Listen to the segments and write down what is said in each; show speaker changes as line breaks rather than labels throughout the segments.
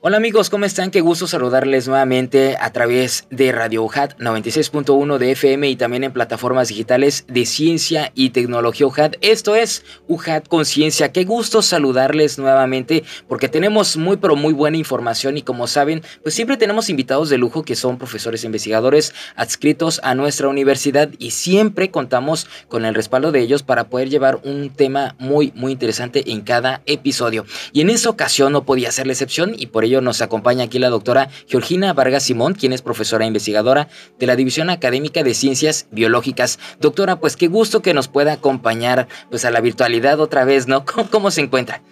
Hola amigos, ¿cómo están? Qué gusto saludarles nuevamente a través de Radio UJAT 96.1 de FM y también en plataformas digitales de ciencia y tecnología UJAT. Esto es UJAT Conciencia. Qué gusto saludarles nuevamente porque tenemos muy pero muy buena información y como saben, pues siempre tenemos invitados de lujo que son profesores e investigadores adscritos a nuestra universidad y siempre contamos con el respaldo de ellos para poder llevar un tema muy muy interesante en cada episodio. Y en esta ocasión no podía ser la excepción y por nos acompaña aquí la doctora Georgina Vargas Simón, quien es profesora investigadora de la División Académica de Ciencias Biológicas. Doctora, pues qué gusto que nos pueda acompañar pues a la virtualidad otra vez, ¿no? ¿Cómo, se encuentra?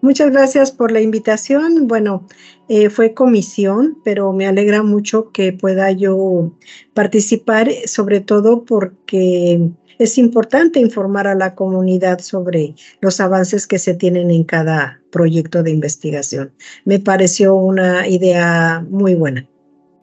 Muchas gracias por la invitación. Bueno, eh, fue comisión, pero me alegra mucho que pueda yo participar, sobre todo porque es importante informar a la comunidad sobre los avances que se tienen en cada proyecto de investigación. Me pareció una idea muy buena.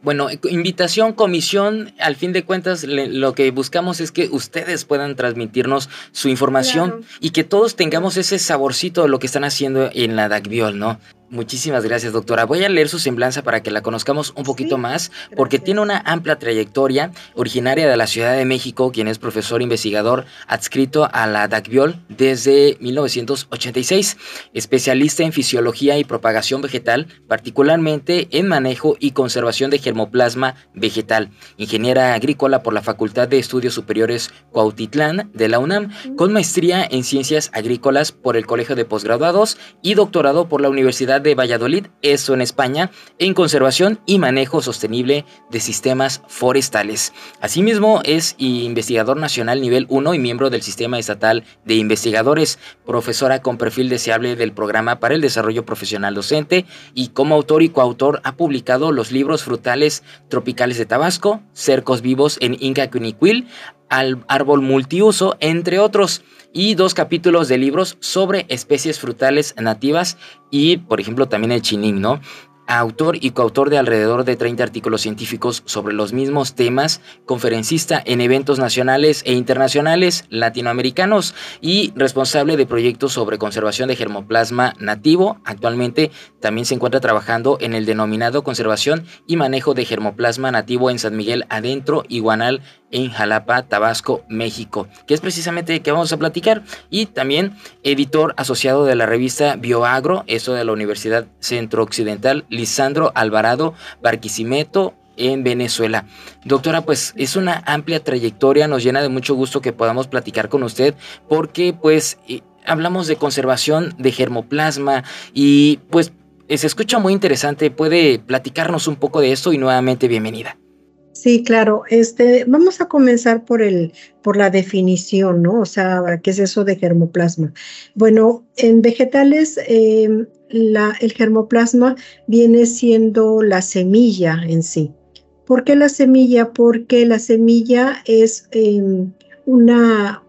Bueno, invitación, comisión, al fin de cuentas lo que buscamos es que ustedes puedan transmitirnos su información y que todos tengamos ese saborcito de lo que están haciendo en la DACBIOL, ¿no? Muchísimas gracias, doctora. Voy a leer su semblanza para que la conozcamos un poquito más, porque tiene una amplia trayectoria, originaria de la Ciudad de México, quien es profesor investigador adscrito a la DACBIOL desde 1986, especialista en fisiología y propagación vegetal, particularmente en manejo y conservación de germoplasma vegetal, ingeniera agrícola por la Facultad de Estudios Superiores Cuautitlán de la UNAM, con maestría en ciencias agrícolas por el Colegio de Posgraduados y doctorado por la Universidad de Valladolid, eso en España, en conservación y manejo sostenible de sistemas forestales. Asimismo, es investigador nacional nivel 1 y miembro del Sistema Estatal de Investigadores, profesora con perfil deseable del Programa para el Desarrollo Profesional Docente y como autor y coautor ha publicado los libros Frutales Tropicales de Tabasco, Cercos Vivos en Inca Cuniquil, al árbol multiuso, entre otros, y dos capítulos de libros sobre especies frutales nativas y, por ejemplo, también el chinín, ¿no? autor y coautor de alrededor de 30 artículos científicos sobre los mismos temas, conferencista en eventos nacionales e internacionales latinoamericanos y responsable de proyectos sobre conservación de germoplasma nativo. Actualmente también se encuentra trabajando en el denominado conservación y manejo de germoplasma nativo en San Miguel Adentro, Iguanal, en Jalapa, Tabasco, México, que es precisamente de que vamos a platicar. Y también editor asociado de la revista Bioagro, eso de la Universidad Centro Occidental, Lisandro Alvarado Barquisimeto, en Venezuela. Doctora, pues es una amplia trayectoria, nos llena de mucho gusto que podamos platicar con usted porque pues eh, hablamos de conservación de germoplasma y pues se escucha muy interesante, puede platicarnos un poco de esto y nuevamente bienvenida.
Sí, claro. Este, vamos a comenzar por el, por la definición, ¿no? O sea, ¿qué es eso de germoplasma? Bueno, en vegetales, em, la, el germoplasma viene siendo la semilla en sí. ¿Por qué la semilla? Porque la semilla es em, una,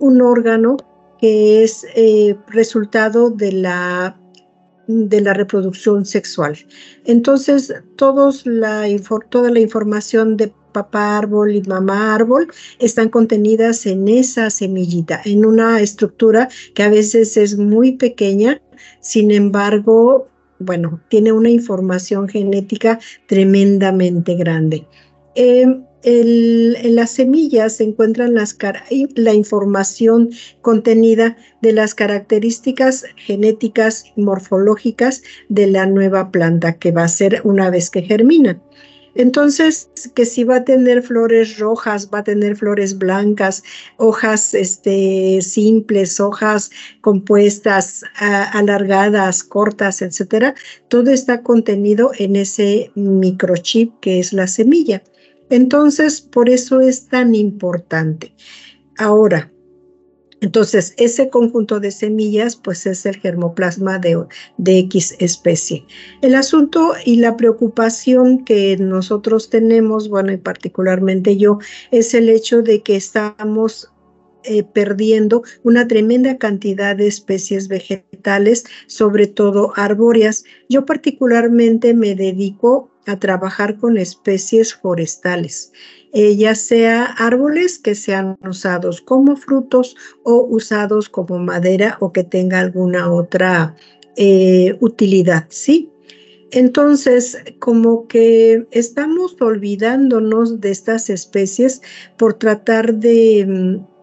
un órgano que es eh, resultado de la de la reproducción sexual. Entonces, todos la, toda la información de papá árbol y mamá árbol están contenidas en esa semillita, en una estructura que a veces es muy pequeña, sin embargo, bueno, tiene una información genética tremendamente grande. En las semillas se encuentran la información contenida de las características genéticas y morfológicas de la nueva planta que va a ser una vez que germina. Entonces, que si va a tener flores rojas, va a tener flores blancas, hojas este, simples, hojas compuestas, alargadas, cortas, etcétera, todo está contenido en ese microchip que es la semilla. Entonces, por eso es tan importante. Ahora, Entonces, ese conjunto de semillas, pues es el germoplasma de, de, X especie. El asunto y la preocupación que nosotros tenemos, bueno, y particularmente yo, es el hecho de que estamos eh, perdiendo una tremenda cantidad de especies vegetales, sobre todo arbóreas. Yo particularmente me dedico a trabajar con especies forestales, eh, ya sea árboles que sean usados como frutos o usados como madera o que tenga alguna otra eh, utilidad, ¿sí? Entonces, como que estamos olvidándonos de estas especies por tratar de mm,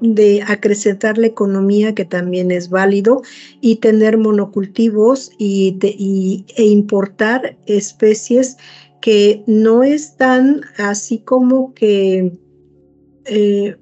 de acrecentar la economía, que también es válido, y tener monocultivos y, e importar especies que no están así como que eh,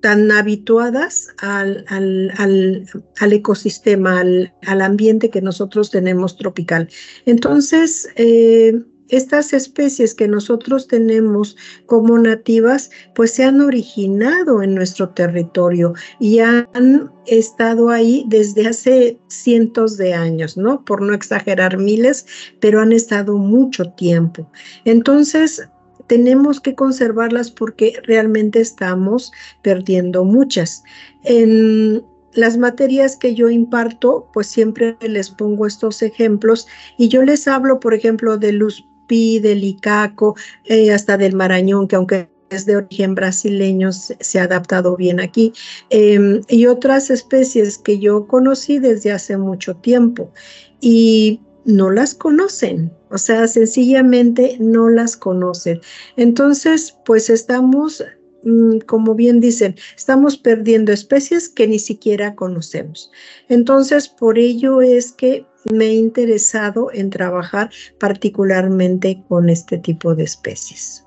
tan habituadas al, al, ecosistema, al, ambiente que nosotros tenemos tropical. Entonces, eh, estas especies que nosotros tenemos como nativas, pues se han originado en nuestro territorio y han estado ahí desde hace cientos de años, ¿no? Por no exagerar miles, pero han estado mucho tiempo. Entonces, tenemos que conservarlas porque realmente estamos perdiendo muchas. En las materias que yo imparto, pues siempre les pongo estos ejemplos y yo les hablo, por ejemplo, de luz del Icaco, eh, hasta del Marañón, que aunque es de origen brasileño, se, ha adaptado bien aquí, em, y otras especies que yo conocí desde hace mucho tiempo y no las conocen, o sea, sencillamente no las conocen. Entonces, pues estamos mm, como bien dicen, estamos perdiendo especies que ni siquiera conocemos. Entonces, por ello es que me he interesado en trabajar particularmente con este tipo de especies.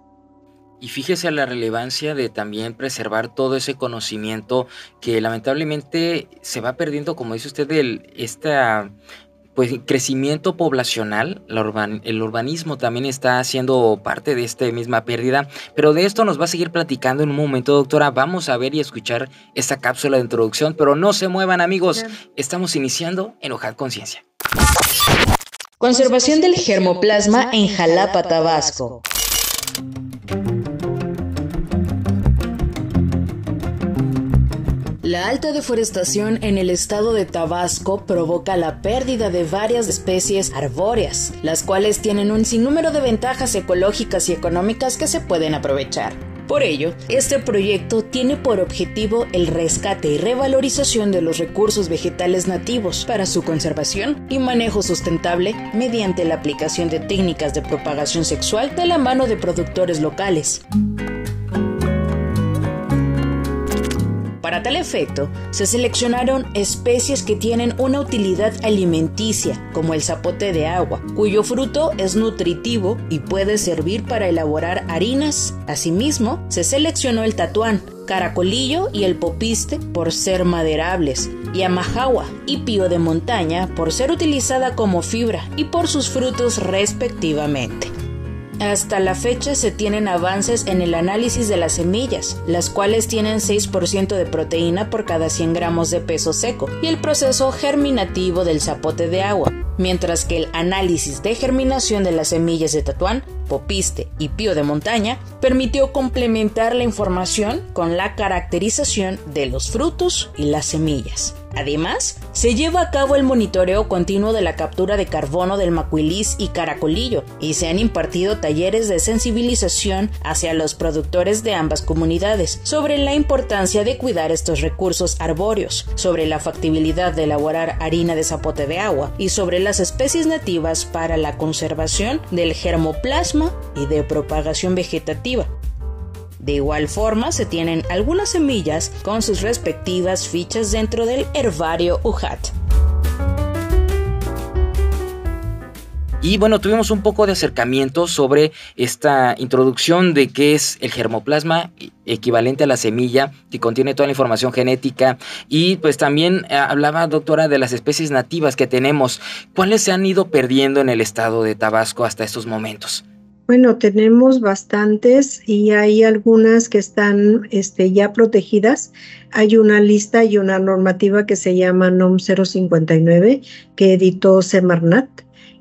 Y fíjese la relevancia de también preservar todo ese conocimiento que lamentablemente se va perdiendo, como dice usted, el, esta pues crecimiento poblacional, el urbanismo también está haciendo parte de esta misma pérdida, pero de esto nos va a seguir platicando en un momento, doctora. Vamos a ver y escuchar esta cápsula de introducción, pero no se muevan amigos, estamos iniciando en Conciencia.
Conservación del germoplasma en Jalapa, Tabasco. La alta deforestación en el estado de Tabasco provoca la pérdida de varias especies arbóreas, las cuales tienen un sinnúmero de ventajas ecológicas y económicas que se pueden aprovechar. Por ello, este proyecto tiene por objetivo el rescate y revalorización de los recursos vegetales nativos para su conservación y manejo sustentable mediante la aplicación de técnicas de propagación sexual de la mano de productores locales. Para tal efecto, se seleccionaron especies que tienen una utilidad alimenticia, como el zapote de agua, cuyo fruto es nutritivo y puede servir para elaborar harinas. Asimismo, se seleccionó el tatuán, caracolillo y el popiste por ser maderables, y amajagua y pío de montaña por ser utilizada como fibra y por sus frutos respectivamente. Hasta la fecha se tienen avances en el análisis de las semillas, las cuales tienen 6% de proteína por cada 100 gramos de peso seco, y el proceso germinativo del zapote de agua, mientras que el análisis de germinación de las semillas de tatuán, popiste y pío de montaña permitió complementar la información con la caracterización de los frutos y las semillas. Además, se lleva a cabo el monitoreo continuo de la captura de carbono del macuilis y caracolillo y se han impartido talleres de sensibilización hacia los productores de ambas comunidades sobre la importancia de cuidar estos recursos arbóreos, sobre la factibilidad de elaborar harina de zapote de agua y sobre las especies nativas para la conservación del germoplasma y de propagación vegetativa. De igual forma, se tienen algunas semillas con sus respectivas fichas dentro del herbario UJAT.
Y bueno, tuvimos un poco de acercamiento sobre esta introducción de qué es el germoplasma equivalente a la semilla que contiene toda la información genética y pues también eh, hablaba doctora de las especies nativas que tenemos, cuáles se han ido perdiendo en el estado de Tabasco hasta estos momentos.
Bueno, tenemos bastantes y hay algunas que están este, ya protegidas. Hay una lista y una normativa que se llama NOM 059 que editó Semarnat.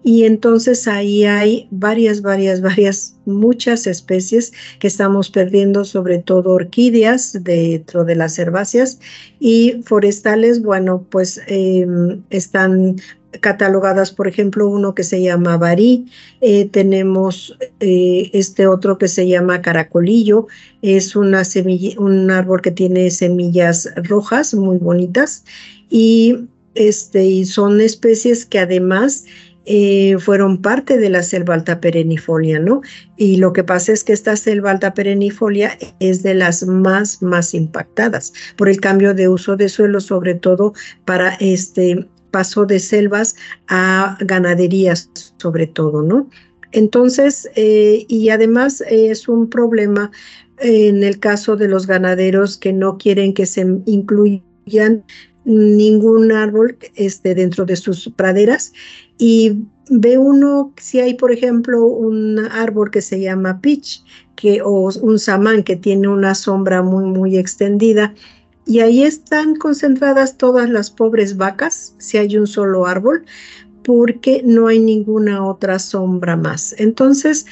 Y entonces ahí hay varias, varias, varias, muchas especies que estamos perdiendo, sobre todo orquídeas dentro de las herbáceas y forestales, bueno, pues em, están catalogadas, por ejemplo, uno que se llama barí, eh, tenemos eh, este otro que se llama caracolillo, es una semilla, un árbol que tiene semillas rojas muy bonitas y, este, y son especies que además eh, fueron parte de la selva alta perennifolia, ¿no? Y lo que pasa es que esta selva alta perennifolia es de las más, más impactadas por el cambio de uso de suelo, sobre todo para este paso de selvas a ganaderías, sobre todo, ¿no? Entonces, eh, y además es un problema en el caso de los ganaderos que no quieren que se incluyan ningún árbol este, dentro de sus praderas y ve uno si hay por ejemplo un árbol que se llama pitch que o un samán que tiene una sombra muy muy extendida y ahí están concentradas todas las pobres vacas, si hay un solo árbol, porque no hay ninguna otra sombra más. Entonces,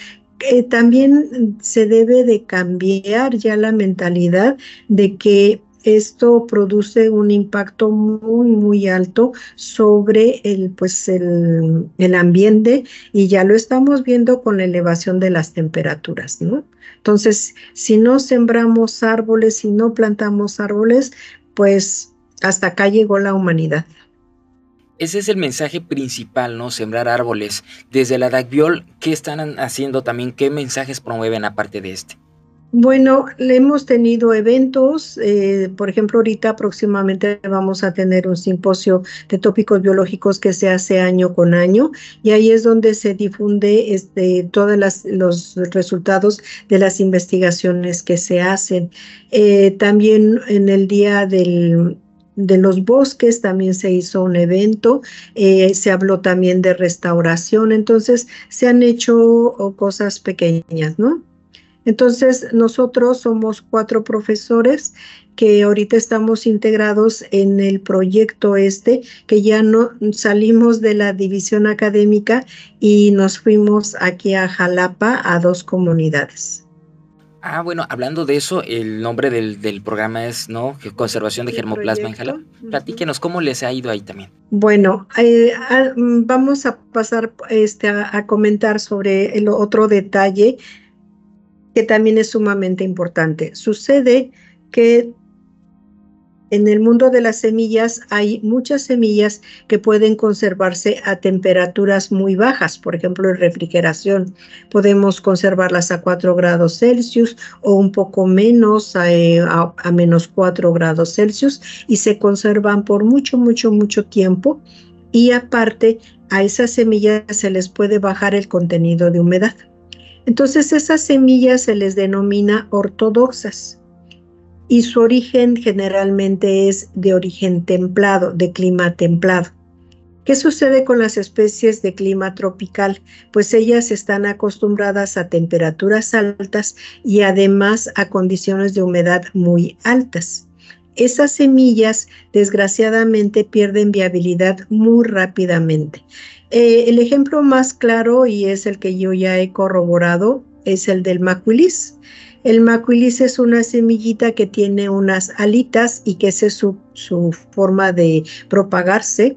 eh, también se debe de cambiar ya la mentalidad de que esto produce un impacto muy, muy alto sobre el, pues el, el, ambiente y ya lo estamos viendo con la elevación de las temperaturas, ¿no? Entonces, si no sembramos árboles, si no plantamos árboles, pues hasta acá llegó la humanidad.
Ese es el mensaje principal, ¿no? Sembrar árboles. Desde la DACBIOL, ¿qué están haciendo también? ¿Qué mensajes promueven aparte de este?
Bueno, le hemos tenido eventos, eh, por ejemplo, ahorita próximamente vamos a tener un simposio de tópicos biológicos que se hace año con año y ahí es donde se difunde este, todos los resultados de las investigaciones que se hacen. Eh, también en el día del, de los bosques también se hizo un evento, eh, se habló también de restauración, entonces se han hecho cosas pequeñas, ¿no? Entonces, nosotros somos cuatro profesores que ahorita estamos integrados en el proyecto este, que ya no salimos de la división académica y nos fuimos aquí a Jalapa a dos comunidades.
Ah, bueno, hablando de eso, el nombre del, programa es, ¿no? Conservación de germoplasma en Jalapa. Platíquenos cómo les ha ido ahí también.
Bueno, eh, ah, vamos a pasar este, a, comentar sobre el otro detalle que también es sumamente importante. Sucede que en el mundo de las semillas hay muchas semillas que pueden conservarse a temperaturas muy bajas, por ejemplo, en refrigeración. Podemos conservarlas a 4 grados Celsius o un poco menos, eh, a, a menos 4 grados Celsius, y se conservan por mucho, mucho, mucho tiempo. Y aparte, a esas semillas se les puede bajar el contenido de humedad. Entonces esas semillas se les denomina ortodoxas y su origen generalmente es de origen templado, de clima templado. ¿Qué sucede con las especies de clima tropical? Pues ellas están acostumbradas a temperaturas altas y además a condiciones de humedad muy altas. Esas semillas desgraciadamente pierden viabilidad muy rápidamente. Eh, el ejemplo más claro, y es el que yo ya he corroborado, es el del macuilis. El macuilis es una semillita que tiene unas alitas y que esa es su, su forma de propagarse.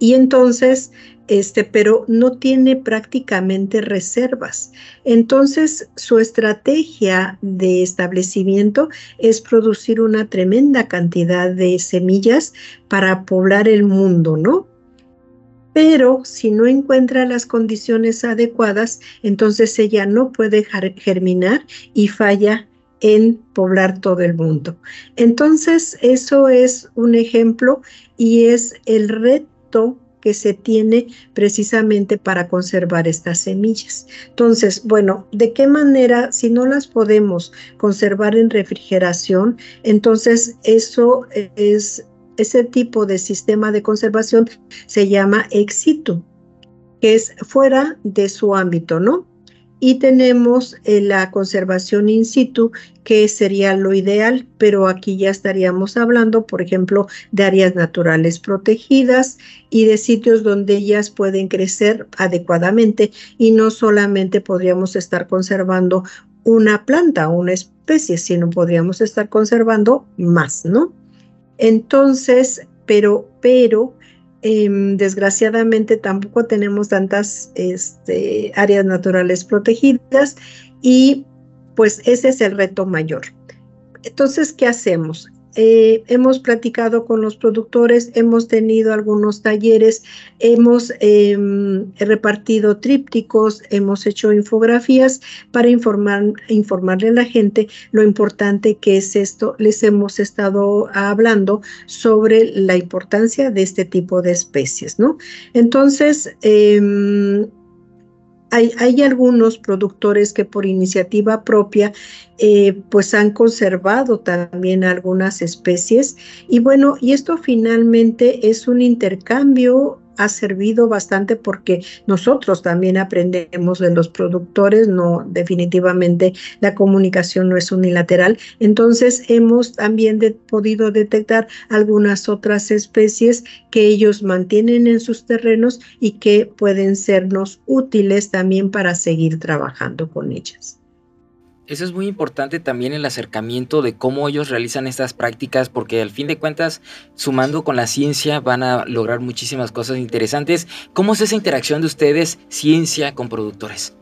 Y entonces, este, pero no tiene prácticamente reservas. Entonces, su estrategia de establecimiento es producir una tremenda cantidad de semillas para poblar el mundo, ¿no? Pero si no encuentra las condiciones adecuadas, entonces ella no puede germinar y falla en poblar todo el mundo. Entonces, eso es un ejemplo y es el reto que se tiene precisamente para conservar estas semillas. Entonces, bueno, ¿de qué manera, si no las podemos conservar en refrigeración, entonces eso es ese tipo de sistema de conservación se llama ex situ, que es fuera de su ámbito, ¿no? y tenemos eh, la conservación in situ, que sería lo ideal, pero aquí ya estaríamos hablando, por ejemplo, de áreas naturales protegidas y de sitios donde ellas pueden crecer adecuadamente y no solamente podríamos estar conservando una planta una especie, sino podríamos estar conservando más, ¿no? Entonces, pero, pero Em, desgraciadamente tampoco tenemos tantas este, áreas naturales protegidas y pues ese es el reto mayor. Entonces, ¿qué hacemos? Eh, hemos platicado con los productores, hemos tenido algunos talleres, hemos em, repartido trípticos, hemos hecho infografías para informar, informarle a la gente lo importante que es esto. Les hemos estado hablando sobre la importancia de este tipo de especies, ¿no? Entonces, em, hay, algunos productores que por iniciativa propia eh, pues han conservado también algunas especies. Y bueno, y esto finalmente es un intercambio ha servido bastante porque nosotros también aprendemos de los productores, no definitivamente la comunicación no es unilateral. Entonces hemos también podido detectar algunas otras especies que ellos mantienen en sus terrenos y que pueden sernos útiles también para seguir trabajando con ellas.
Eso es muy importante también el acercamiento de cómo ellos realizan estas prácticas, porque al fin de cuentas, sumando con la ciencia, van a lograr muchísimas cosas interesantes. ¿Cómo es esa interacción de ustedes, ciencia con productores?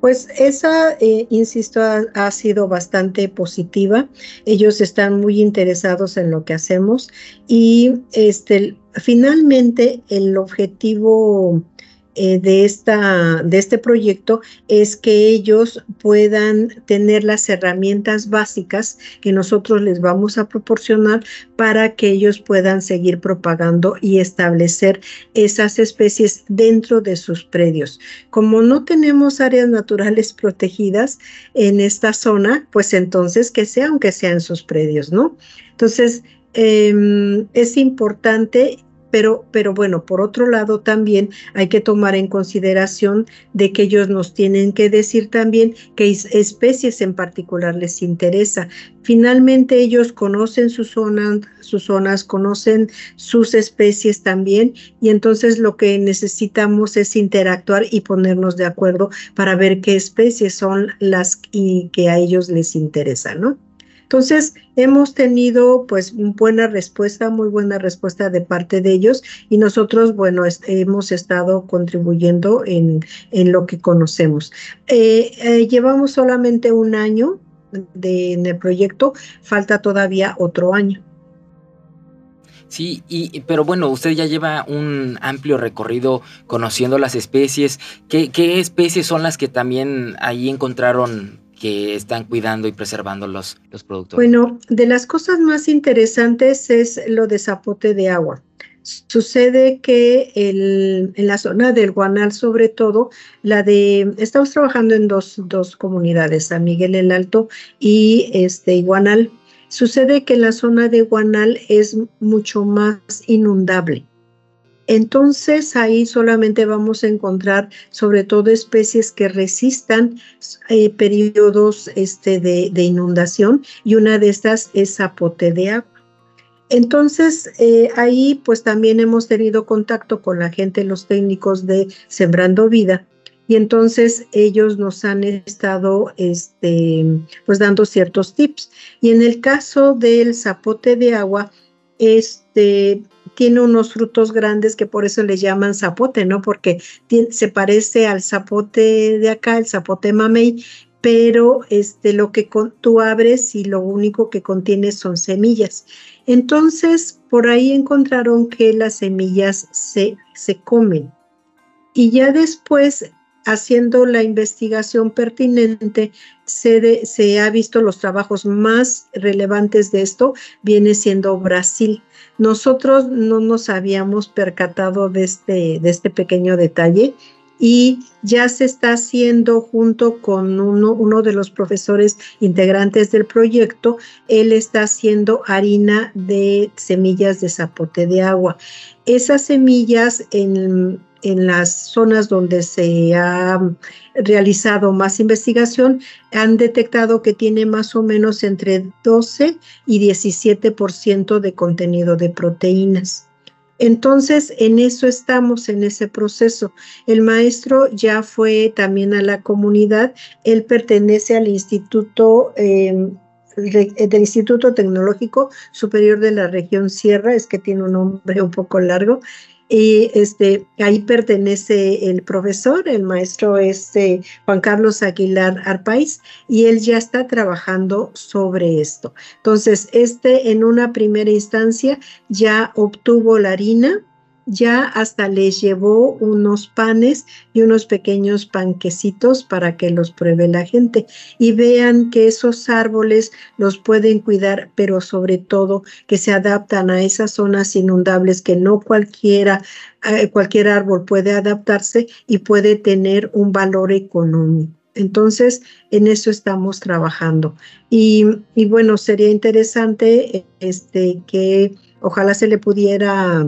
Pues esa, eh, insisto, ha, sido bastante positiva. Ellos están muy interesados en lo que hacemos y este, finalmente el objetivo eh, de, esta, de este proyecto es que ellos puedan tener las herramientas básicas que nosotros les vamos a proporcionar para que ellos puedan seguir propagando y establecer esas especies dentro de sus predios. Como no tenemos áreas naturales protegidas en esta zona, pues entonces que sea aunque sea en sus predios, ¿no? Entonces, em, es importante pero, pero bueno, por otro lado también hay que tomar en consideración de que ellos nos tienen que decir también qué especies en particular les interesa. Finalmente ellos conocen sus zonas, sus zonas, conocen sus especies también y entonces lo que necesitamos es interactuar y ponernos de acuerdo para ver qué especies son las que a ellos les interesan, ¿no? Entonces, hemos tenido pues buena respuesta, muy buena respuesta de parte de ellos y nosotros, bueno, hemos estado contribuyendo en, lo que conocemos. Eh, eh, llevamos solamente un año de, en el proyecto, falta todavía otro año.
Sí, y, pero bueno, usted ya lleva un amplio recorrido conociendo las especies. ¿Qué, ¿Qué, especies son las que también ahí encontraron que están cuidando y preservando los, los productos?
Bueno, de las cosas más interesantes es lo de zapote de agua. Sucede que el, en la zona del Guanal, sobre todo, la de, estamos trabajando en dos, dos comunidades, San Miguel el Alto y este Guanal. Sucede que la zona de Guanal es mucho más inundable. Entonces ahí solamente vamos a encontrar sobre todo especies que resistan eh, periodos este, de, inundación y una de estas es zapote de agua. Entonces, eh, ahí pues también hemos tenido contacto con la gente, los técnicos de Sembrando Vida, y entonces ellos nos han estado este, pues dando ciertos tips. Y en el caso del zapote de agua, este, tiene unos frutos grandes que por eso le llaman zapote, ¿no? Porque se parece al zapote de acá, el zapote mamey, pero este, lo que tú abres y lo único que contiene son semillas. Entonces, por ahí encontraron que las semillas se, se comen. Y ya después, haciendo la investigación pertinente, se, se ha visto los trabajos más relevantes de esto, viene siendo Brasil. Nosotros no nos habíamos percatado de este, de este pequeño detalle y ya se está haciendo junto con uno, uno, de los profesores integrantes del proyecto, él está haciendo harina de semillas de zapote de agua. Esas semillas en, en las zonas donde se ha realizado más investigación, han detectado que tiene más o menos entre 12 y 17% de contenido de proteínas. Entonces, en eso estamos, en ese proceso. El maestro ya fue también a la comunidad, él pertenece al Instituto em, del Instituto Tecnológico Superior de la Región Sierra, es que tiene un nombre un poco largo, y este, ahí pertenece el profesor, el maestro es eh, Juan Carlos Aguilar Arpaiz, y él ya está trabajando sobre esto. Entonces, este en una primera instancia ya obtuvo la harina, ya hasta les llevó unos panes y unos pequeños panquecitos para que los pruebe la gente y vean que esos árboles los pueden cuidar, pero sobre todo que se adaptan a esas zonas inundables que no cualquiera eh, cualquier árbol puede adaptarse y puede tener un valor económico. Entonces, en eso estamos trabajando. Y, bueno, sería interesante este, que ojalá se le pudiera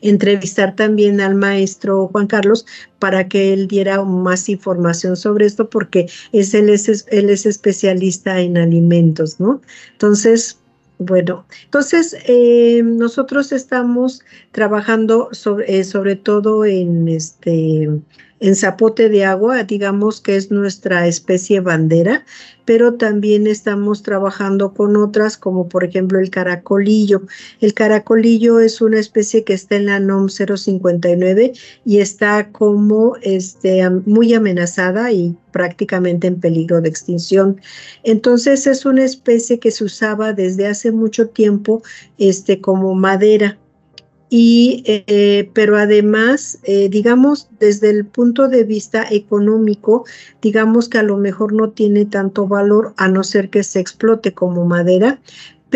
entrevistar también al maestro Juan Carlos para que él diera más información sobre esto porque es, él, es, él es especialista en alimentos, ¿no? Entonces, bueno, entonces eh, nosotros estamos trabajando sobre, eh, sobre todo en este en zapote de agua, digamos que es nuestra especie bandera, pero también estamos trabajando con otras como por ejemplo el caracolillo. El caracolillo es una especie que está en la NOM 059 y está como este, muy amenazada y prácticamente en peligro de extinción. Entonces es una especie que se usaba desde hace mucho tiempo este, como madera y eh, pero además eh, digamos desde el punto de vista económico digamos que a lo mejor no tiene tanto valor a no ser que se explote como madera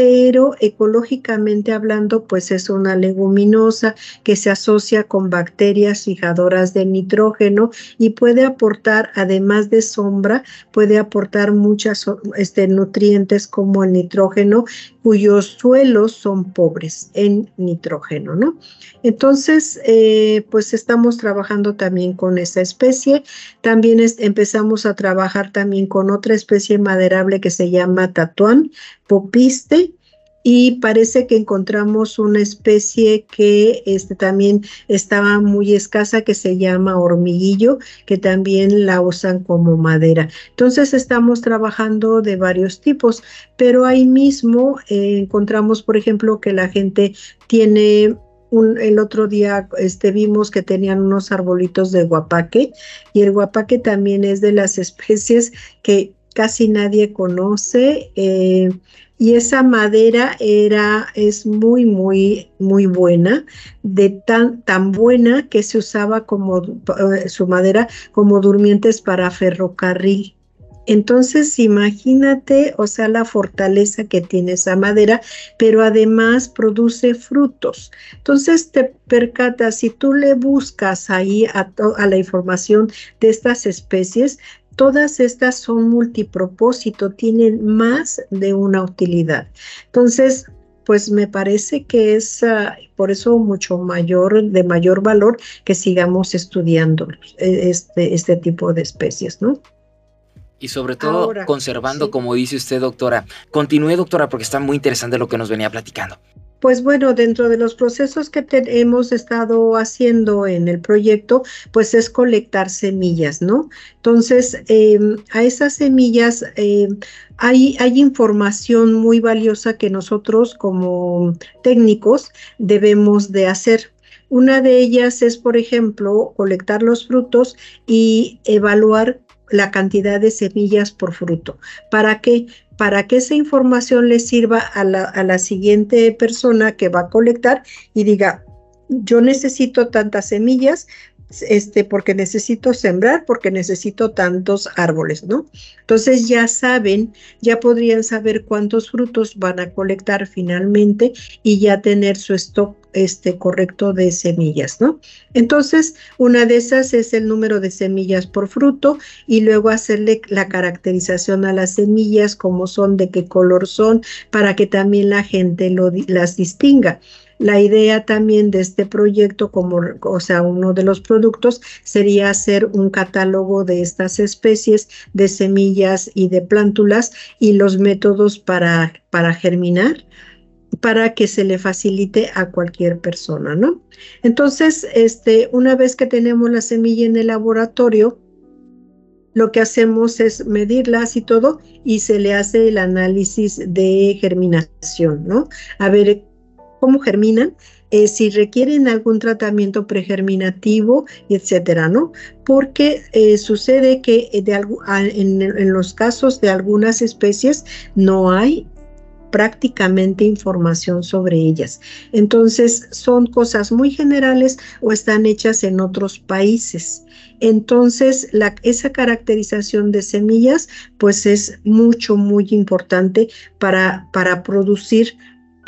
pero ecológicamente hablando, pues es una leguminosa que se asocia con bacterias fijadoras de nitrógeno y puede aportar, además de sombra, puede aportar muchos este, nutrientes como el nitrógeno, cuyos suelos son pobres en nitrógeno, ¿no? Entonces, eh, pues estamos trabajando también con esa especie. También empezamos a trabajar también con otra especie maderable que se llama tatuán, popiste, y parece que encontramos una especie que este, también estaba muy escasa que se llama hormiguillo, que también la usan como madera. Entonces estamos trabajando de varios tipos, pero ahí mismo eh, encontramos, por ejemplo, que la gente tiene un, el otro día este, vimos que tenían unos arbolitos de guapaque y el guapaque también es de las especies que casi nadie conoce. Eh, y esa madera era, es muy, muy, muy buena, de tan, tan buena que se usaba como eh, su madera como durmientes para ferrocarril. Entonces, imagínate, o sea, la fortaleza que tiene esa madera, pero además produce frutos. Entonces, te percatas, si tú le buscas ahí a, a la información de estas especies, todas estas son multipropósito, tienen más de una utilidad. Entonces, pues me parece que es ah, por eso mucho mayor, de mayor valor que sigamos estudiando eh, este, este tipo de especies, ¿no?
Y sobre todo conservando, como dice usted, doctora. Continúe, doctora, porque está muy interesante lo que nos venía platicando.
Pues bueno, dentro de los procesos que hemos estado haciendo en el proyecto, pues es colectar semillas, ¿no? Entonces, em, a esas semillas em, hay, hay información muy valiosa que nosotros como técnicos debemos de hacer. Una de ellas es, por ejemplo, colectar los frutos y evaluar la cantidad de semillas por fruto. ¿Para qué? Para que esa información le sirva a la, a la siguiente persona que va a colectar y diga, yo necesito tantas semillas, este, porque necesito sembrar, porque necesito tantos árboles, ¿no? Entonces ya saben, ya podrían saber cuántos frutos van a colectar finalmente y ya tener su stock este correcto de semillas, ¿no? Entonces, una de esas es el número de semillas por fruto y luego hacerle la caracterización a las semillas, cómo son, de qué color son, para que también la gente lo, las distinga. La idea también de este proyecto, como, o sea, uno de los productos sería hacer un catálogo de estas especies de semillas y de plántulas y los métodos para, para germinar para que se le facilite a cualquier persona, ¿no? Entonces, este, una vez que tenemos la semilla en el laboratorio, lo que hacemos es medirlas y todo y se le hace el análisis de germinación, ¿no? A ver cómo germinan, eh, si requieren algún tratamiento pregerminativo, etcétera, ¿no? Porque eh, sucede que de en, los casos de algunas especies no hay prácticamente información sobre ellas. Entonces, son cosas muy generales o están hechas en otros países. Entonces, esa caracterización de semillas, pues es mucho, muy importante para, para producir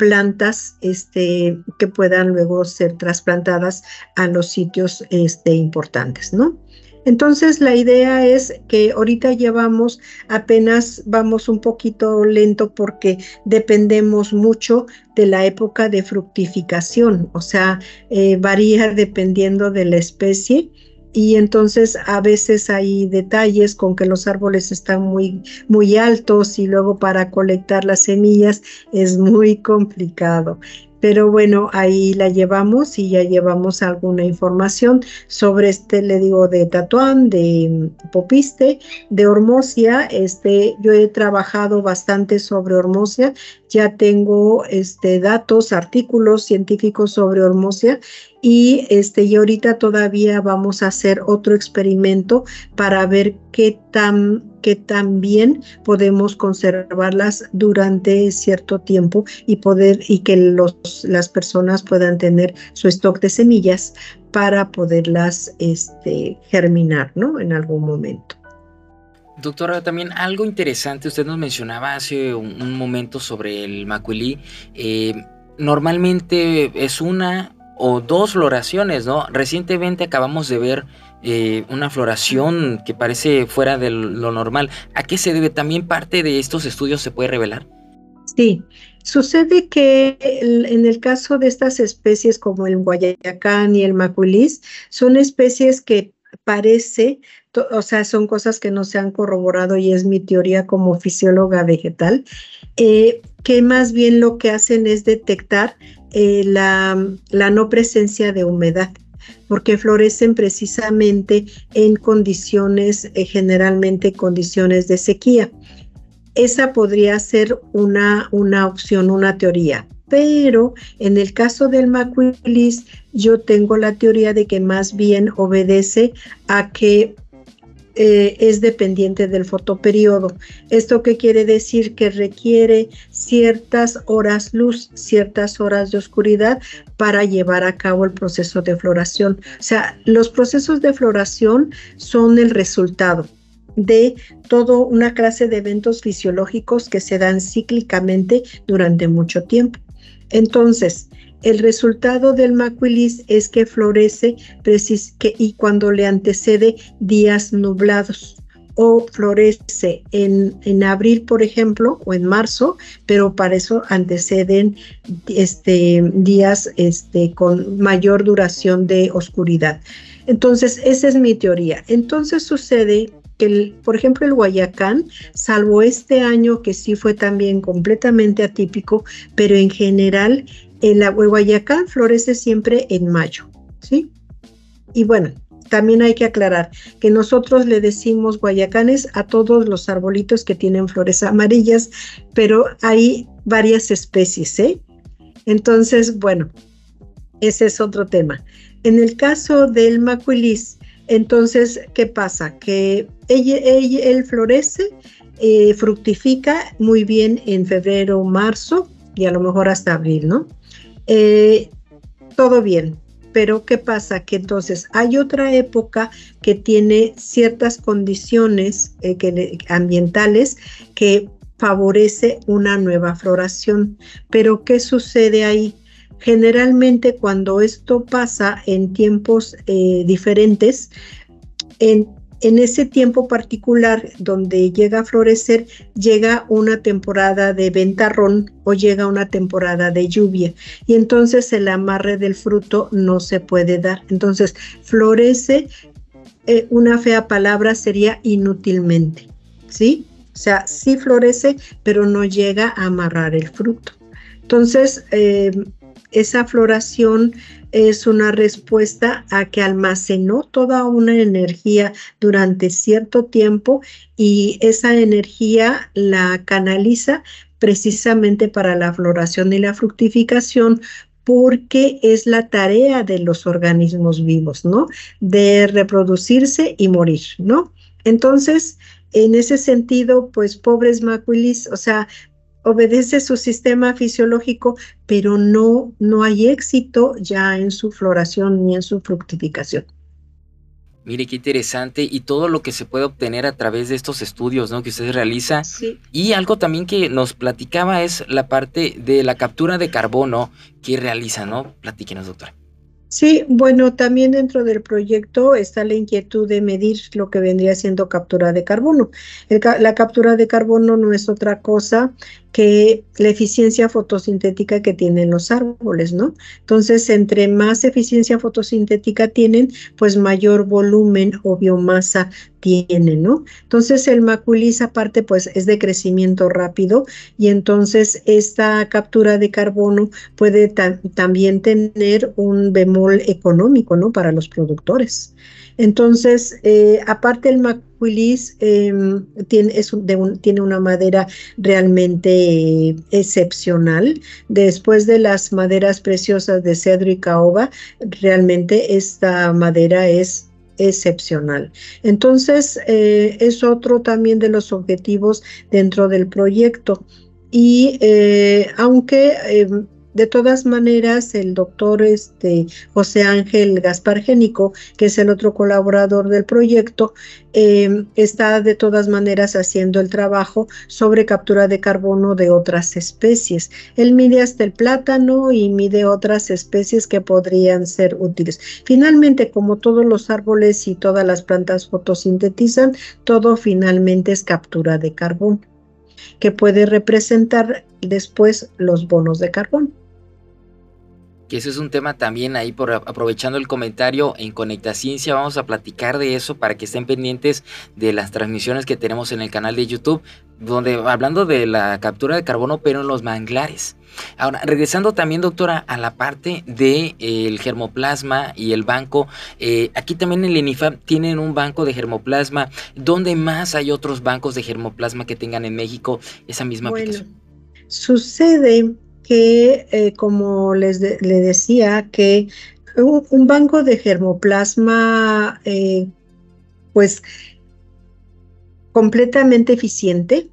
plantas este, que puedan luego ser trasplantadas a los sitios este, importantes, ¿no? Entonces la idea es que ahorita llevamos apenas vamos un poquito lento porque dependemos mucho de la época de fructificación, o sea, eh, varía dependiendo de la especie y entonces a veces hay detalles con que los árboles están muy muy altos y luego para colectar las semillas es muy complicado pero bueno, ahí la llevamos y ya llevamos alguna información sobre este, le digo, de Tatuán, de Popiste, de Hormosia. Este, yo he trabajado bastante sobre Hormosia, ya tengo este, datos, artículos científicos sobre Hormosia y este y ahorita todavía vamos a hacer otro experimento para ver qué tan qué bien podemos conservarlas durante cierto tiempo y poder y que los, las personas puedan tener su stock de semillas para poderlas este, germinar, ¿no? En algún momento.
Doctora, también algo interesante, usted nos mencionaba hace un, momento sobre el macuilí. Eh, normalmente es una o dos floraciones, ¿no? Recientemente acabamos de ver eh, una floración que parece fuera de lo normal. ¿A qué se debe? ¿También parte de estos estudios se puede revelar?
Sí, sucede que en el caso de estas especies como el guayacán y el macuilis, son especies que parece, o sea, son cosas que no se han corroborado y es mi teoría como fisióloga vegetal, eh, que más bien lo que hacen es detectar eh, la, no presencia de humedad porque florecen precisamente en condiciones, eh, generalmente condiciones de sequía. Esa podría ser una, una opción, una teoría. Pero en el caso del macuilis, yo tengo la teoría de que más bien obedece a que eh, es dependiente del fotoperiodo. ¿Esto qué quiere decir? Que requiere ciertas horas luz, ciertas horas de oscuridad para llevar a cabo el proceso de floración. O sea, los procesos de floración son el resultado de toda una clase de eventos fisiológicos que se dan cíclicamente durante mucho tiempo. Entonces, el resultado del macuilis es que florece y cuando le antecede días nublados o florece en, en, abril, por ejemplo, o en marzo, pero para eso anteceden este, días este, con mayor duración de oscuridad. Entonces, esa es mi teoría. Entonces sucede por ejemplo, el Guayacán, salvo este año que sí fue también completamente atípico, pero en general el Guayacán florece siempre en mayo, ¿sí? Y bueno, también hay que aclarar que nosotros le decimos guayacanes a todos los arbolitos que tienen flores amarillas, pero hay varias especies, ¿eh? Entonces, bueno, ese es otro tema. En el caso del macuilis, entonces, ¿qué pasa? Que ella, él florece, eh, fructifica muy bien en febrero, marzo y a lo mejor hasta abril, ¿no? Eh, todo bien, pero ¿qué pasa? Que entonces hay otra época que tiene ciertas condiciones eh, ambientales que favorece una nueva floración. Pero ¿qué sucede ahí? Generalmente cuando esto pasa en tiempos diferentes, en en ese tiempo particular donde llega a florecer, llega una temporada de ventarrón o llega una temporada de lluvia y entonces el amarre del fruto no se puede dar. Entonces florece, eh, una fea palabra sería inútilmente, ¿sí? O sea, sí florece, pero no llega a amarrar el fruto. Entonces, eh, esa floración es una respuesta a que almacenó toda una energía durante cierto tiempo y esa energía la canaliza precisamente para la floración y la fructificación porque es la tarea de los organismos vivos, ¿no? De reproducirse y morir, ¿no? Entonces, en ese sentido, pues pobres macuilis, o sea, obedece su sistema fisiológico, pero no, no hay éxito ya en su floración ni en su fructificación.
Mire qué interesante y todo lo que se puede obtener a través de estos estudios ¿no? que usted realiza.
Sí.
Y algo también que nos platicaba es la parte de la captura de carbono que realiza, ¿no? Platíquenos, doctora.
Sí, bueno, también dentro del proyecto está la inquietud de medir lo que vendría siendo captura de carbono. la captura de carbono no es otra cosa que la eficiencia fotosintética que tienen los árboles, ¿no? Entonces, entre más eficiencia fotosintética tienen, pues mayor volumen o biomasa tienen, ¿no? Entonces, el maculis aparte, pues es de crecimiento rápido y entonces esta captura de carbono puede también tener un bemol económico, ¿no? Para los productores. Entonces, eh, aparte el macuilis em, tiene, una madera realmente excepcional. Después de las maderas preciosas de cedro y caoba, realmente esta madera es excepcional. Entonces, eh, es otro también de los objetivos dentro del proyecto. Y eh, aunque em, de todas maneras, el doctor este, José Ángel Gaspar Génico, que es el otro colaborador del proyecto, eh, está de todas maneras haciendo el trabajo sobre captura de carbono de otras especies. Él mide hasta el plátano y mide otras especies que podrían ser útiles. Finalmente, como todos los árboles y todas las plantas fotosintetizan, todo finalmente es captura de carbono, que puede representar después los bonos de carbono
que ese es un tema también ahí por aprovechando el comentario en Conecta Ciencia vamos a platicar de eso para que estén pendientes de las transmisiones que tenemos en el canal de YouTube donde hablando de la captura de carbono pero en los manglares. Ahora, regresando también, doctora, a la parte del de, el germoplasma y el banco, eh, aquí también en el ENIFAM tienen un banco de germoplasma. ¿Dónde más hay otros bancos de germoplasma que tengan en México esa misma
bueno,
aplicación?
Sucede que, eh, como les le decía, que un, banco de germoplasma, eh, pues, completamente eficiente,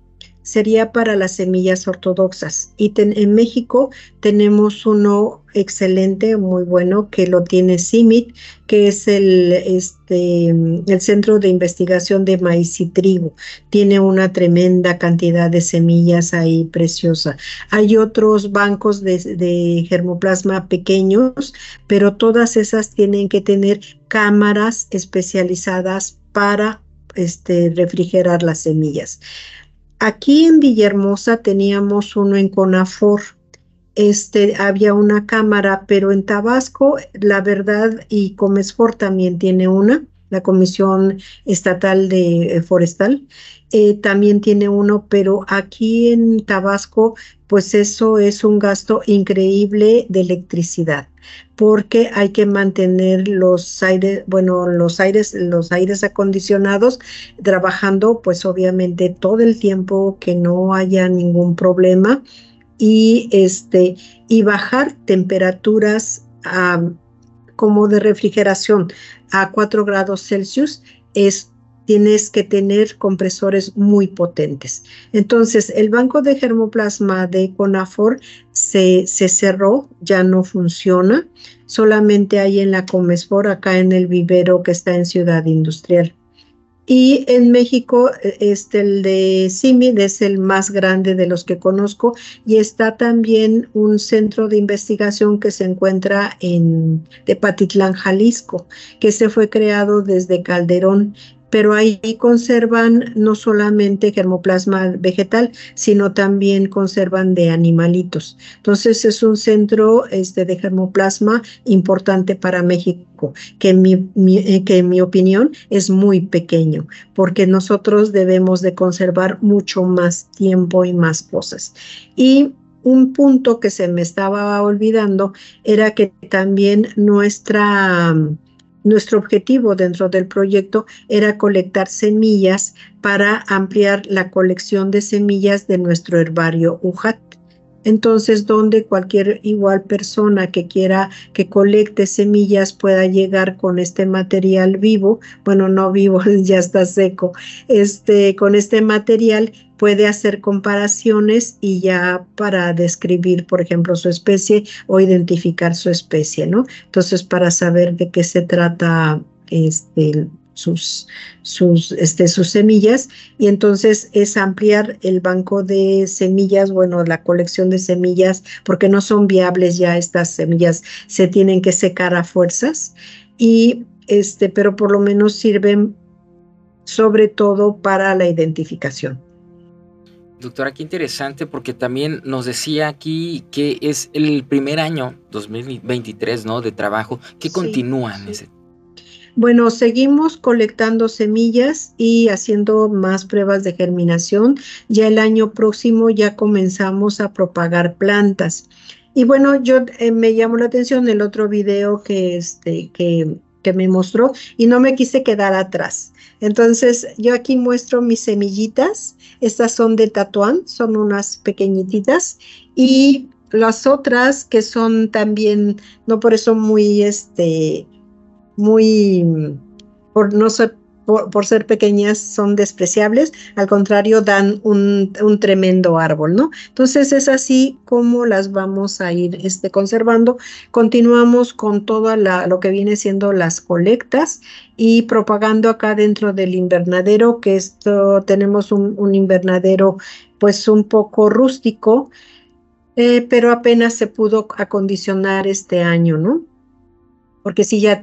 sería para las semillas ortodoxas. Y en México tenemos uno excelente, muy bueno, que lo tiene CIMIT, que es el, este, el Centro de Investigación de Maíz y Trigo. Tiene una tremenda cantidad de semillas ahí preciosa. Hay otros bancos de, de germoplasma pequeños, pero todas esas tienen que tener cámaras especializadas para este, refrigerar las semillas. Aquí en Villahermosa teníamos uno en Conafor, este, había una cámara, pero en Tabasco, la verdad, y Comesfor también tiene una, la Comisión Estatal de eh, Forestal, eh, también tiene uno, pero aquí en Tabasco, pues eso es un gasto increíble de electricidad porque hay que mantener los aires, bueno, los aires, los aires acondicionados trabajando, pues obviamente todo el tiempo que no haya ningún problema y este y bajar temperaturas como de refrigeración a 4 grados Celsius es tienes que tener compresores muy potentes. Entonces, el banco de germoplasma de Conafor se, se cerró, ya no funciona, solamente hay en la Comesfor, acá en el vivero que está en Ciudad Industrial. Y en México, este, el de CIMID es el más grande de los que conozco y está también un centro de investigación que se encuentra en Tepatitlán, Jalisco, que se fue creado desde Calderón pero ahí conservan no solamente germoplasma vegetal, sino también conservan de animalitos. Entonces es un centro este, de germoplasma importante para México, que en mi, eh, que en mi opinión es muy pequeño, porque nosotros debemos de conservar mucho más tiempo y más cosas. Y un punto que se me estaba olvidando era que también nuestra nuestro objetivo dentro del proyecto era colectar semillas para ampliar la colección de semillas de nuestro herbario UJAT. Entonces, donde cualquier igual persona que quiera que colecte semillas pueda llegar con este material vivo, bueno, no vivo, ya está seco, este, con este material puede hacer comparaciones y ya para describir, por ejemplo, su especie o identificar su especie, ¿no? Entonces, para saber de qué se trata este, sus, sus, este, sus semillas y entonces es ampliar el banco de semillas, bueno, la colección de semillas, porque no son viables ya estas semillas, se tienen que secar a fuerzas y este, pero por lo menos sirven sobre todo para la identificación.
Doctora, qué interesante porque también nos decía aquí que es el primer año 2023, ¿no? De trabajo que continúan ese.
Bueno, seguimos colectando semillas y haciendo más pruebas de germinación. Ya el año próximo ya comenzamos a propagar plantas. Y bueno, yo eh, me llamó la atención el otro video que este que que me mostró y no me quise quedar atrás. Entonces, yo aquí muestro mis semillitas. Estas son de tatuán, son unas pequeñitas. Y las otras que son también, no por eso muy, este, muy, por no ser por, ser pequeñas son despreciables, al contrario dan un, tremendo árbol, ¿no? Entonces es así como las vamos a ir este, conservando. Continuamos con todo lo que viene siendo las colectas y propagando acá dentro del invernadero, que esto tenemos un, invernadero pues un poco rústico, eh, pero apenas se pudo acondicionar este año, ¿no? Porque sí ya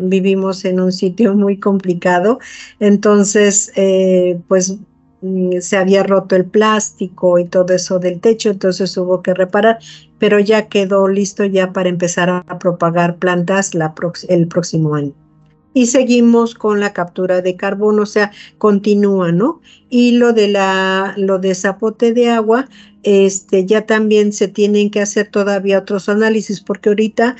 vivimos en un sitio muy complicado, entonces eh, pues mm, se había roto el plástico y todo eso del techo, entonces hubo que reparar, pero ya quedó listo ya para empezar a propagar plantas la el próximo año y seguimos con la captura de carbono, o sea, continúa, ¿no? Y lo de la, lo de zapote de agua, este, ya también se tienen que hacer todavía otros análisis, porque ahorita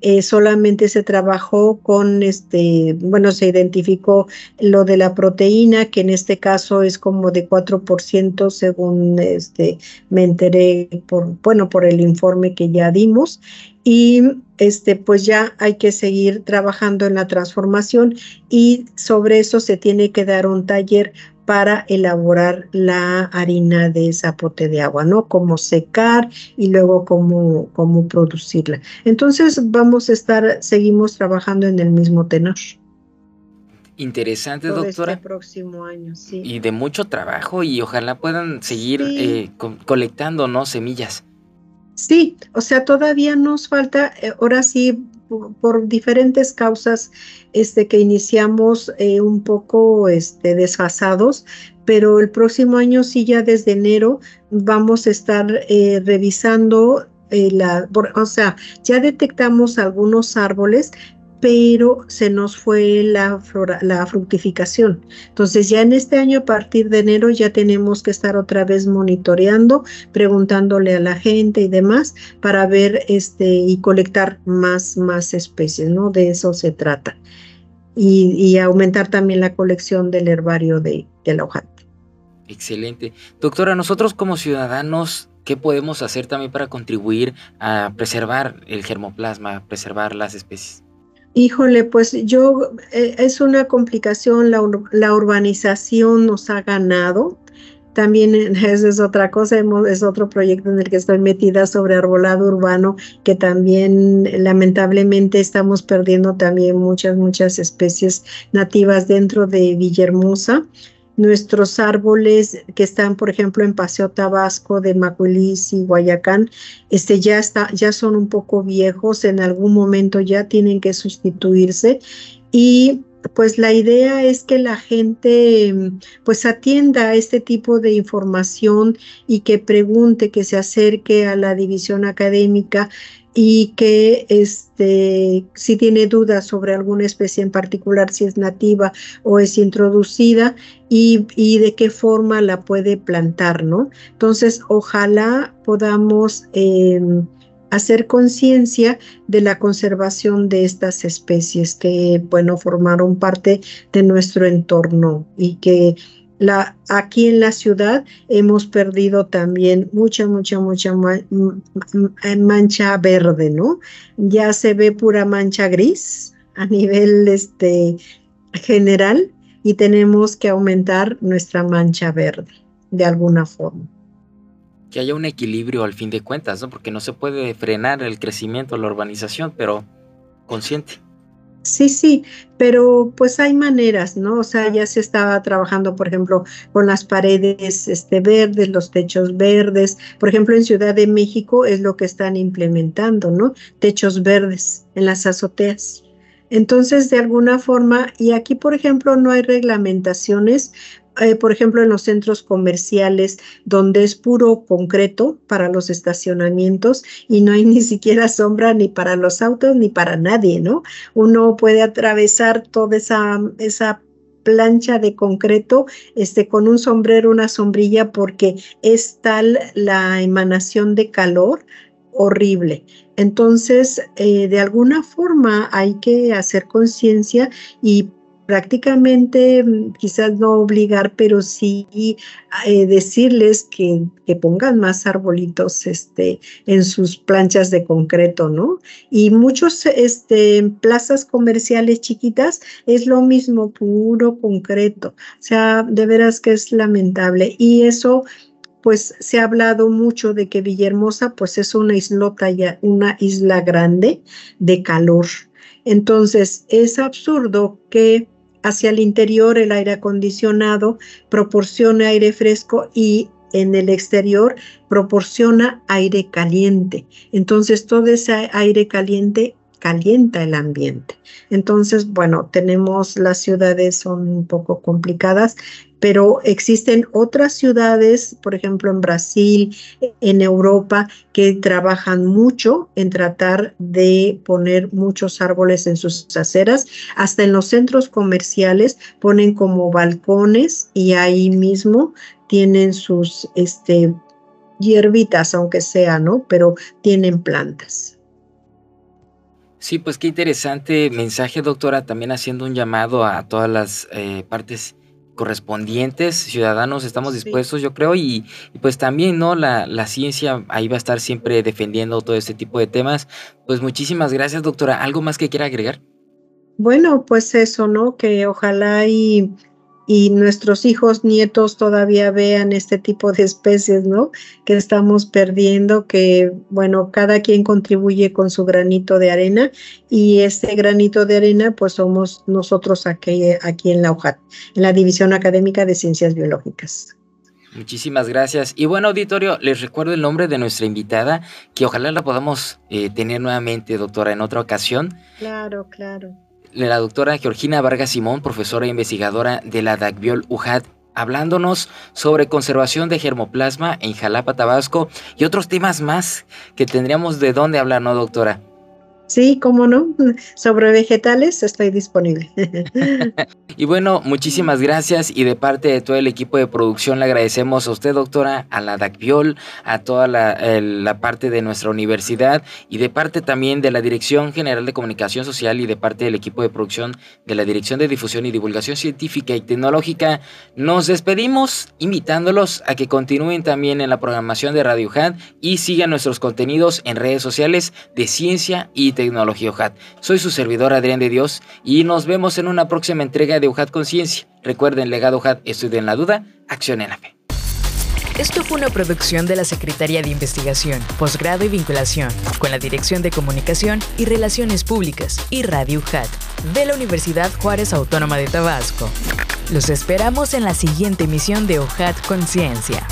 eh, solamente se trabajó con, este, bueno, se identificó lo de la proteína, que en este caso es como de 4%, según este, me enteré, por, bueno, por el informe que ya dimos, y este, pues ya hay que seguir trabajando en la transformación y sobre eso se tiene que dar un taller para elaborar la harina de zapote de agua, ¿no? Cómo secar y luego cómo, cómo producirla. Entonces vamos a estar, seguimos trabajando en el mismo tenor.
Interesante,
Todo
este doctora.
Este próximo año, sí.
Y de mucho trabajo y ojalá puedan seguir eh, colectando, ¿no? Semillas.
Sí, o sea, todavía nos falta, eh, ahora sí, por, diferentes causas este, que iniciamos eh, un poco este, desfasados, pero el próximo año sí, ya desde enero, vamos a estar eh, revisando la, o sea, ya detectamos algunos árboles, pero se nos fue la, la fructificación. Entonces ya en este año, a partir de enero, ya tenemos que estar otra vez monitoreando, preguntándole a la gente y demás para ver este y colectar más, más especies, ¿no? De eso se trata. Y, aumentar también la colección del herbario de, la hojante.
Excelente. Doctora, nosotros como ciudadanos, ¿qué podemos hacer también para contribuir a preservar el germoplasma, preservar las especies?
Híjole, pues yo, eh, es una complicación, la, urbanización nos ha ganado. También esa es otra cosa, es otro proyecto en el que estoy metida sobre arbolado urbano, que también lamentablemente estamos perdiendo también muchas, muchas especies nativas dentro de Villahermosa nuestros árboles que están, por ejemplo, en Paseo Tabasco de Macuilis y Guayacán, este, ya, está, ya son un poco viejos, en algún momento ya tienen que sustituirse. Y pues la idea es que la gente pues atienda a este tipo de información y que pregunte, que se acerque a la división académica y que este, si tiene dudas sobre alguna especie en particular, si es nativa o es introducida y, y de qué forma la puede plantar, ¿no? Entonces, ojalá podamos em, hacer conciencia de la conservación de estas especies que, bueno, formaron parte de nuestro entorno y que aquí en la ciudad hemos perdido también mucha, mucha, mucha mancha verde, ¿no? Ya se ve pura mancha gris a nivel este, general y tenemos que aumentar nuestra mancha verde de alguna forma.
Que haya un equilibrio al fin de cuentas, ¿no? Porque no se puede frenar el crecimiento, la urbanización, pero consciente.
Sí, sí, pero pues hay maneras, ¿no? O sea, ya se estaba trabajando, por ejemplo, con las paredes este, verdes, los techos verdes. Por ejemplo, en Ciudad de México es lo que están implementando, ¿no? Techos verdes en las azoteas. Entonces, de alguna forma, y aquí, por ejemplo, no hay reglamentaciones eh, por ejemplo, en los centros comerciales donde es puro concreto para los estacionamientos y no hay ni siquiera sombra ni para los autos ni para nadie, ¿no? Uno puede atravesar toda esa, esa plancha de concreto este, con un sombrero, una sombrilla, porque es tal la emanación de calor horrible. Entonces, eh, de alguna forma hay que hacer conciencia y prácticamente mm, quizás no obligar, pero sí eh, decirles que, que, pongan más arbolitos este, en sus planchas de concreto, ¿no? Y muchos este, plazas comerciales chiquitas es lo mismo, puro concreto. O sea, de veras que es lamentable. Y eso pues se ha hablado mucho de que Villahermosa pues es una islota ya, una isla grande de calor. Entonces es absurdo que hacia el interior el aire acondicionado proporciona aire fresco y en el exterior proporciona aire caliente. Entonces todo ese aire caliente calienta el ambiente. Entonces, bueno, tenemos las ciudades son un poco complicadas, pero existen otras ciudades, por ejemplo en Brasil, en Europa, que trabajan mucho en tratar de poner muchos árboles en sus aceras, hasta en los centros comerciales ponen como balcones y ahí mismo tienen sus este, hierbitas, aunque sea, ¿no? Pero tienen plantas.
Sí, pues qué interesante mensaje, doctora, también haciendo un llamado a todas las eh, partes correspondientes, ciudadanos, estamos dispuestos, yo creo, y, pues también, ¿no? La, la, ciencia ahí va a estar siempre defendiendo todo este tipo de temas. Pues muchísimas gracias, doctora. ¿Algo más que quiera agregar?
Bueno, pues eso, ¿no? Que ojalá y y nuestros hijos, nietos todavía vean este tipo de especies, ¿no? Que estamos perdiendo, que, bueno, cada quien contribuye con su granito de arena y este granito de arena, pues somos nosotros aquí, aquí en la UJAT, en la División Académica de Ciencias Biológicas.
Muchísimas gracias. Y bueno, auditorio, les recuerdo el nombre de nuestra invitada, que ojalá la podamos eh, tener nuevamente, doctora, en otra ocasión.
Claro, claro
la doctora Georgina Vargas Simón, profesora e investigadora de la DACBIOL UJAD, hablándonos sobre conservación de germoplasma en Jalapa, Tabasco y otros temas más que tendríamos de dónde hablar, ¿no, doctora?
Sí, cómo no. Sobre vegetales estoy disponible.
y bueno, muchísimas gracias y de parte de todo el equipo de producción le agradecemos a usted, doctora, a la DACVIOL, a toda la, parte de nuestra universidad y de parte también de la Dirección General de Comunicación Social y de parte del equipo de producción de la Dirección de Difusión y Divulgación Científica y Tecnológica. Nos despedimos invitándolos a que continúen también en la programación de Radio HAD y sigan nuestros contenidos en redes sociales de ciencia y Tecnología UJAT. Soy su servidor Adrián de Dios y nos vemos en una próxima entrega de UJAT Conciencia. Recuerden, legado UJAT, en la duda, acción en la fe.
Esto fue una producción de la Secretaría de Investigación, Posgrado y Vinculación, con la Dirección de Comunicación y Relaciones Públicas y Radio UJAT de la Universidad Juárez Autónoma de Tabasco. Los esperamos en la siguiente emisión de UJAT Conciencia.